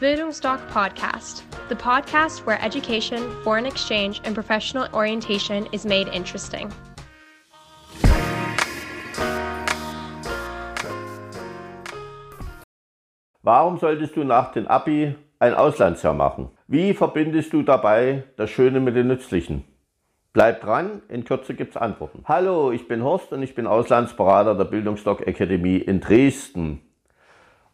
Bildungsdoc Podcast, the podcast where education, foreign exchange, and professional orientation is made interesting. Warum solltest du nach dem Abi ein Auslandsjahr machen? Wie verbindest du dabei das Schöne mit dem Nützlichen? Bleib dran, in Kürze gibt's Antworten. Hallo, ich bin Horst und ich bin Auslandsberater der Bildungsdoc Akademie in Dresden.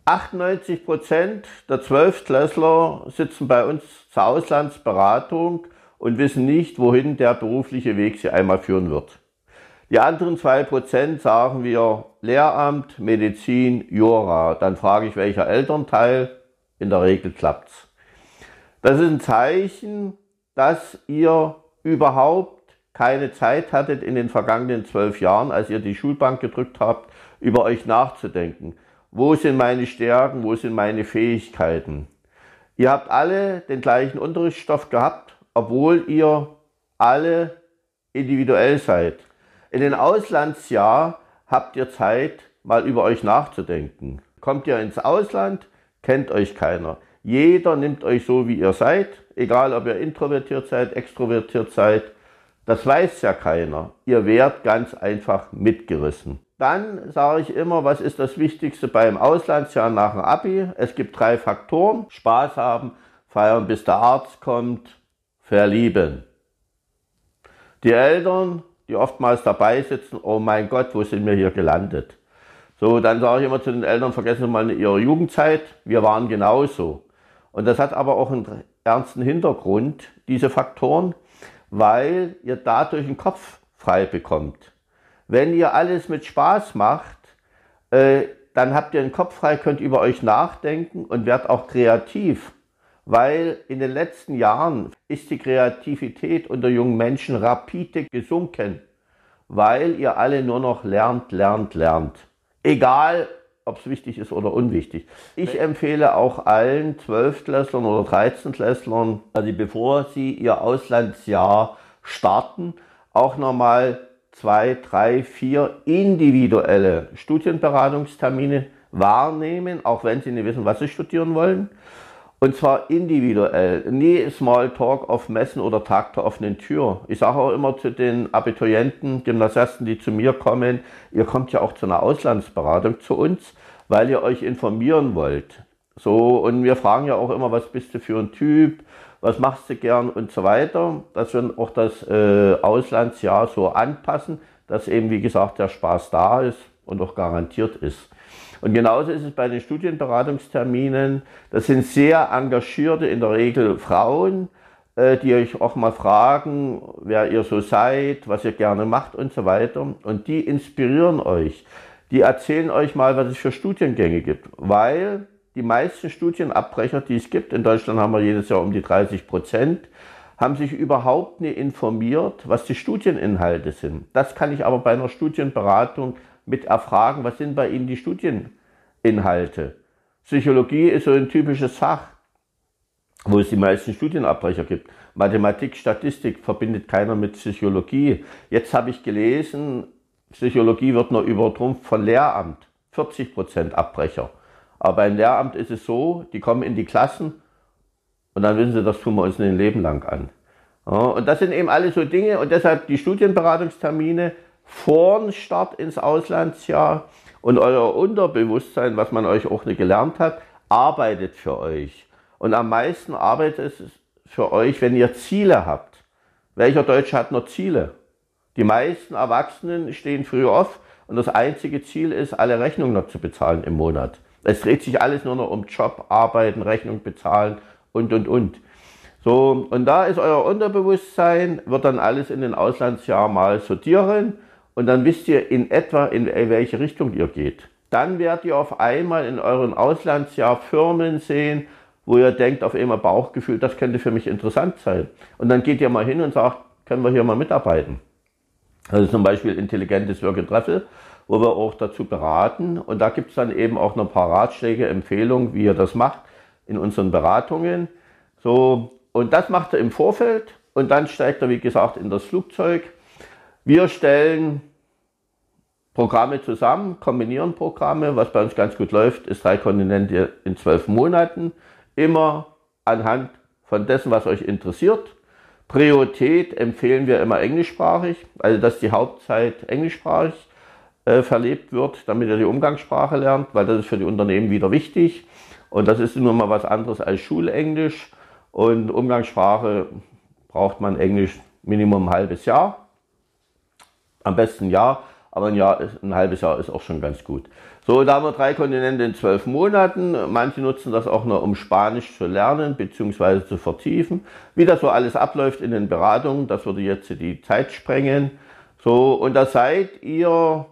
98 Prozent der Zwölftklässler sitzen bei uns zur Auslandsberatung und wissen nicht, wohin der berufliche Weg sie einmal führen wird. Die anderen zwei Prozent sagen wir Lehramt, Medizin, Jura. Dann frage ich, welcher Elternteil? In der Regel klappt's. Das ist ein Zeichen, dass ihr überhaupt keine Zeit hattet in den vergangenen zwölf Jahren, als ihr die Schulbank gedrückt habt, über euch nachzudenken. Wo sind meine Stärken? Wo sind meine Fähigkeiten? Ihr habt alle den gleichen Unterrichtsstoff gehabt, obwohl ihr alle individuell seid. In den Auslandsjahr habt ihr Zeit, mal über euch nachzudenken. Kommt ihr ins Ausland, kennt euch keiner. Jeder nimmt euch so, wie ihr seid, egal ob ihr introvertiert seid, extrovertiert seid. Das weiß ja keiner. Ihr werdet ganz einfach mitgerissen. Dann sage ich immer, was ist das Wichtigste beim Auslandsjahr nach dem Abi? Es gibt drei Faktoren. Spaß haben, feiern, bis der Arzt kommt, verlieben. Die Eltern, die oftmals dabei sitzen, oh mein Gott, wo sind wir hier gelandet? So, dann sage ich immer zu den Eltern, vergessen Sie mal Ihre Jugendzeit, wir waren genauso. Und das hat aber auch einen ernsten Hintergrund, diese Faktoren, weil ihr dadurch den Kopf frei bekommt. Wenn ihr alles mit Spaß macht, äh, dann habt ihr den Kopf frei, könnt über euch nachdenken und werdet auch kreativ. Weil in den letzten Jahren ist die Kreativität unter jungen Menschen rapide gesunken, weil ihr alle nur noch lernt, lernt, lernt. Egal, ob es wichtig ist oder unwichtig. Ich empfehle auch allen Zwölftklässlern oder Dreizehntklässlern, also bevor sie ihr Auslandsjahr starten, auch nochmal zwei, drei, vier individuelle Studienberatungstermine wahrnehmen, auch wenn sie nicht wissen, was sie studieren wollen. Und zwar individuell, nie Smalltalk auf Messen oder Tag der offenen Tür. Ich sage auch immer zu den Abiturienten, Gymnasiasten, die zu mir kommen, ihr kommt ja auch zu einer Auslandsberatung zu uns, weil ihr euch informieren wollt. So, und wir fragen ja auch immer, was bist du für ein Typ, was machst du gern und so weiter, dass wir auch das äh, Auslandsjahr so anpassen, dass eben, wie gesagt, der Spaß da ist und auch garantiert ist. Und genauso ist es bei den Studienberatungsterminen. Das sind sehr engagierte, in der Regel Frauen, äh, die euch auch mal fragen, wer ihr so seid, was ihr gerne macht und so weiter. Und die inspirieren euch. Die erzählen euch mal, was es für Studiengänge gibt, weil die meisten Studienabbrecher, die es gibt, in Deutschland haben wir jedes Jahr um die 30 Prozent, haben sich überhaupt nicht informiert, was die Studieninhalte sind. Das kann ich aber bei einer Studienberatung mit erfragen, was sind bei Ihnen die Studieninhalte. Psychologie ist so ein typisches Fach, wo es die meisten Studienabbrecher gibt. Mathematik, Statistik verbindet keiner mit Psychologie. Jetzt habe ich gelesen, Psychologie wird nur übertrumpft von Lehramt. 40 Prozent Abbrecher. Aber beim Lehramt ist es so, die kommen in die Klassen und dann wissen sie, das tun wir uns ein Leben lang an. Ja, und das sind eben alles so Dinge und deshalb die Studienberatungstermine vor dem Start ins Auslandsjahr und euer Unterbewusstsein, was man euch auch nicht gelernt hat, arbeitet für euch. Und am meisten arbeitet es für euch, wenn ihr Ziele habt. Welcher Deutsche hat noch Ziele? Die meisten Erwachsenen stehen früh auf und das einzige Ziel ist, alle Rechnungen noch zu bezahlen im Monat. Es dreht sich alles nur noch um Job, Arbeiten, Rechnung bezahlen und, und, und. So, und da ist euer Unterbewusstsein, wird dann alles in den Auslandsjahr mal sortieren und dann wisst ihr in etwa, in welche Richtung ihr geht. Dann werdet ihr auf einmal in euren Auslandsjahr Firmen sehen, wo ihr denkt, auf einmal Bauchgefühl, das könnte für mich interessant sein. Und dann geht ihr mal hin und sagt, können wir hier mal mitarbeiten. Also zum Beispiel intelligentes and Travel wo wir auch dazu beraten. Und da gibt es dann eben auch noch ein paar Ratschläge, Empfehlungen, wie ihr das macht in unseren Beratungen. So, und das macht er im Vorfeld und dann steigt er, wie gesagt, in das Flugzeug. Wir stellen Programme zusammen, kombinieren Programme. Was bei uns ganz gut läuft, ist drei Kontinente in zwölf Monaten immer anhand von dessen, was euch interessiert. Priorität empfehlen wir immer englischsprachig, also dass die Hauptzeit englischsprachig äh, verlebt wird, damit ihr die Umgangssprache lernt, weil das ist für die Unternehmen wieder wichtig. Und das ist nun mal was anderes als Schulenglisch. Und Umgangssprache braucht man Englisch Minimum ein halbes Jahr. Am besten ein Jahr, aber ein, Jahr ist, ein halbes Jahr ist auch schon ganz gut. So, da haben wir drei Kontinente in zwölf Monaten. Manche nutzen das auch nur, um Spanisch zu lernen bzw. zu vertiefen. Wie das so alles abläuft in den Beratungen, das würde jetzt die Zeit sprengen. So, und da seid ihr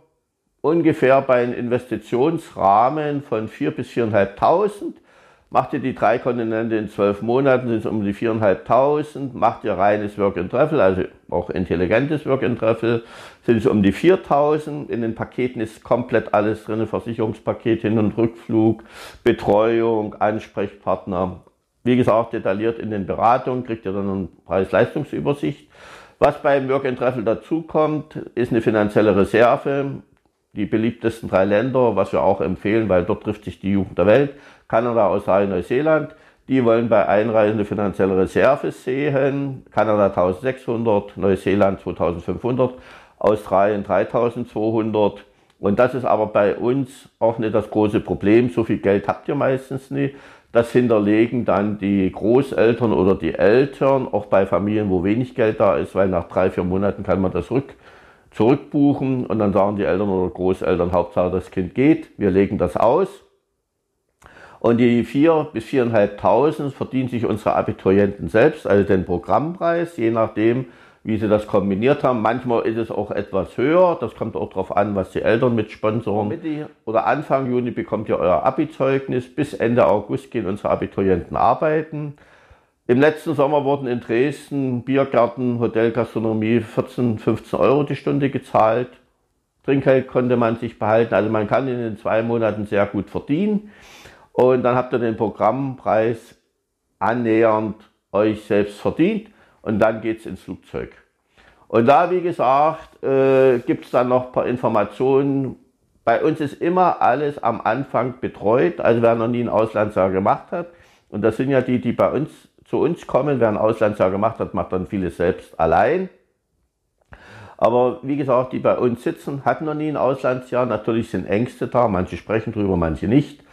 ungefähr bei einem Investitionsrahmen von 4.000 bis 4.500. Macht ihr die drei Kontinente in zwölf Monaten, sind es um die 4.500. Macht ihr reines Work and Travel, also auch intelligentes Work and Travel, sind es um die 4.000. In den Paketen ist komplett alles drin, Versicherungspaket, Hin- und Rückflug, Betreuung, Ansprechpartner. Wie gesagt, detailliert in den Beratungen kriegt ihr dann eine Preis-Leistungsübersicht. Was beim Work and Travel dazukommt, ist eine finanzielle Reserve die beliebtesten drei Länder, was wir auch empfehlen, weil dort trifft sich die Jugend der Welt, Kanada, Australien, Neuseeland. Die wollen bei Einreise eine finanzielle Reserve sehen. Kanada 1600, Neuseeland 2500, Australien 3200. Und das ist aber bei uns auch nicht das große Problem. So viel Geld habt ihr meistens nicht. Das hinterlegen dann die Großeltern oder die Eltern, auch bei Familien, wo wenig Geld da ist, weil nach drei, vier Monaten kann man das rück zurückbuchen und dann sagen die Eltern oder Großeltern, Hauptsache das Kind geht, wir legen das aus. Und die 4.000 bis 4.500 verdienen sich unsere Abiturienten selbst, also den Programmpreis, je nachdem, wie sie das kombiniert haben. Manchmal ist es auch etwas höher, das kommt auch darauf an, was die Eltern mit sponsoren. Oder Anfang Juni bekommt ihr euer Abi-Zeugnis, bis Ende August gehen unsere Abiturienten arbeiten. Im letzten Sommer wurden in Dresden Biergärten, Hotelgastronomie 14, 15 Euro die Stunde gezahlt. Trinkgeld konnte man sich behalten. Also man kann in den zwei Monaten sehr gut verdienen. Und dann habt ihr den Programmpreis annähernd euch selbst verdient. Und dann geht's ins Flugzeug. Und da, wie gesagt, äh, gibt's dann noch ein paar Informationen. Bei uns ist immer alles am Anfang betreut. Also wer noch nie ein Auslandsjahr gemacht hat. Und das sind ja die, die bei uns zu uns kommen. Wer ein Auslandsjahr gemacht hat, macht dann vieles selbst allein. Aber wie gesagt, die bei uns sitzen, hatten noch nie ein Auslandsjahr. Natürlich sind Ängste da, manche sprechen drüber, manche nicht.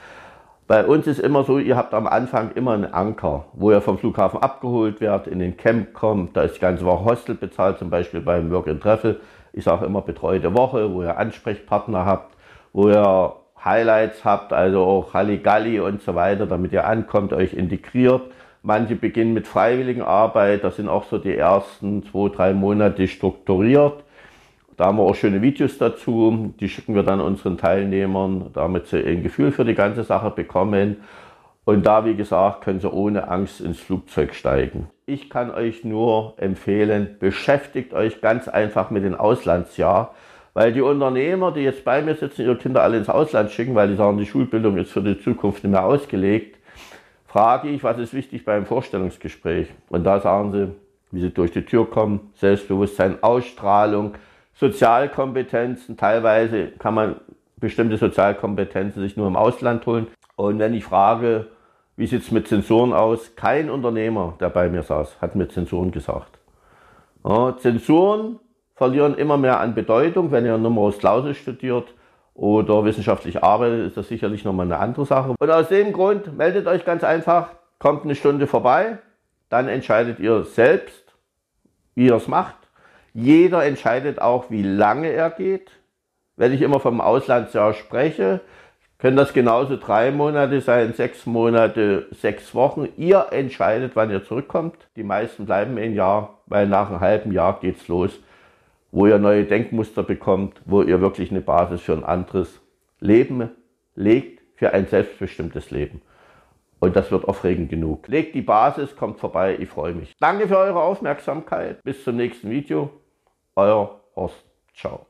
Bei uns ist immer so, ihr habt am Anfang immer einen Anker, wo ihr vom Flughafen abgeholt werdet, in den Camp kommt, da ist die ganze Woche Hostel bezahlt, zum Beispiel beim Work and Treffel. Ich sage immer betreute Woche, wo ihr Ansprechpartner habt, wo ihr Highlights habt, also auch Halligalli und so weiter, damit ihr ankommt, euch integriert. Manche beginnen mit Freiwilligenarbeit, das sind auch so die ersten zwei, drei Monate strukturiert. Da haben wir auch schöne Videos dazu, die schicken wir dann unseren Teilnehmern, damit sie ein Gefühl für die ganze Sache bekommen. Und da, wie gesagt, können sie ohne Angst ins Flugzeug steigen. Ich kann euch nur empfehlen, beschäftigt euch ganz einfach mit dem Auslandsjahr, weil die Unternehmer, die jetzt bei mir sitzen, ihre Kinder alle ins Ausland schicken, weil die sagen, die Schulbildung ist für die Zukunft nicht mehr ausgelegt, frage ich, was ist wichtig beim Vorstellungsgespräch? Und da sagen sie, wie sie durch die Tür kommen, Selbstbewusstsein, Ausstrahlung, Sozialkompetenzen. Teilweise kann man bestimmte Sozialkompetenzen sich nur im Ausland holen. Und wenn ich frage, wie sieht es mit Zensuren aus? Kein Unternehmer, der bei mir saß, hat mir Zensuren gesagt. Ja, Zensuren verlieren immer mehr an Bedeutung, wenn ihr Numerus Clausus studiert oder wissenschaftlich arbeitet, ist das sicherlich nochmal eine andere Sache. Und aus dem Grund meldet euch ganz einfach, kommt eine Stunde vorbei, dann entscheidet ihr selbst, wie ihr es macht. Jeder entscheidet auch, wie lange er geht. Wenn ich immer vom Auslandsjahr spreche, können das genauso drei Monate sein, sechs Monate, sechs Wochen. Ihr entscheidet, wann ihr zurückkommt. Die meisten bleiben ein Jahr, weil nach einem halben Jahr geht's los wo ihr neue Denkmuster bekommt, wo ihr wirklich eine Basis für ein anderes Leben legt, für ein selbstbestimmtes Leben. Und das wird aufregend genug. Legt die Basis, kommt vorbei, ich freue mich. Danke für eure Aufmerksamkeit. Bis zum nächsten Video. Euer Horst. Ciao.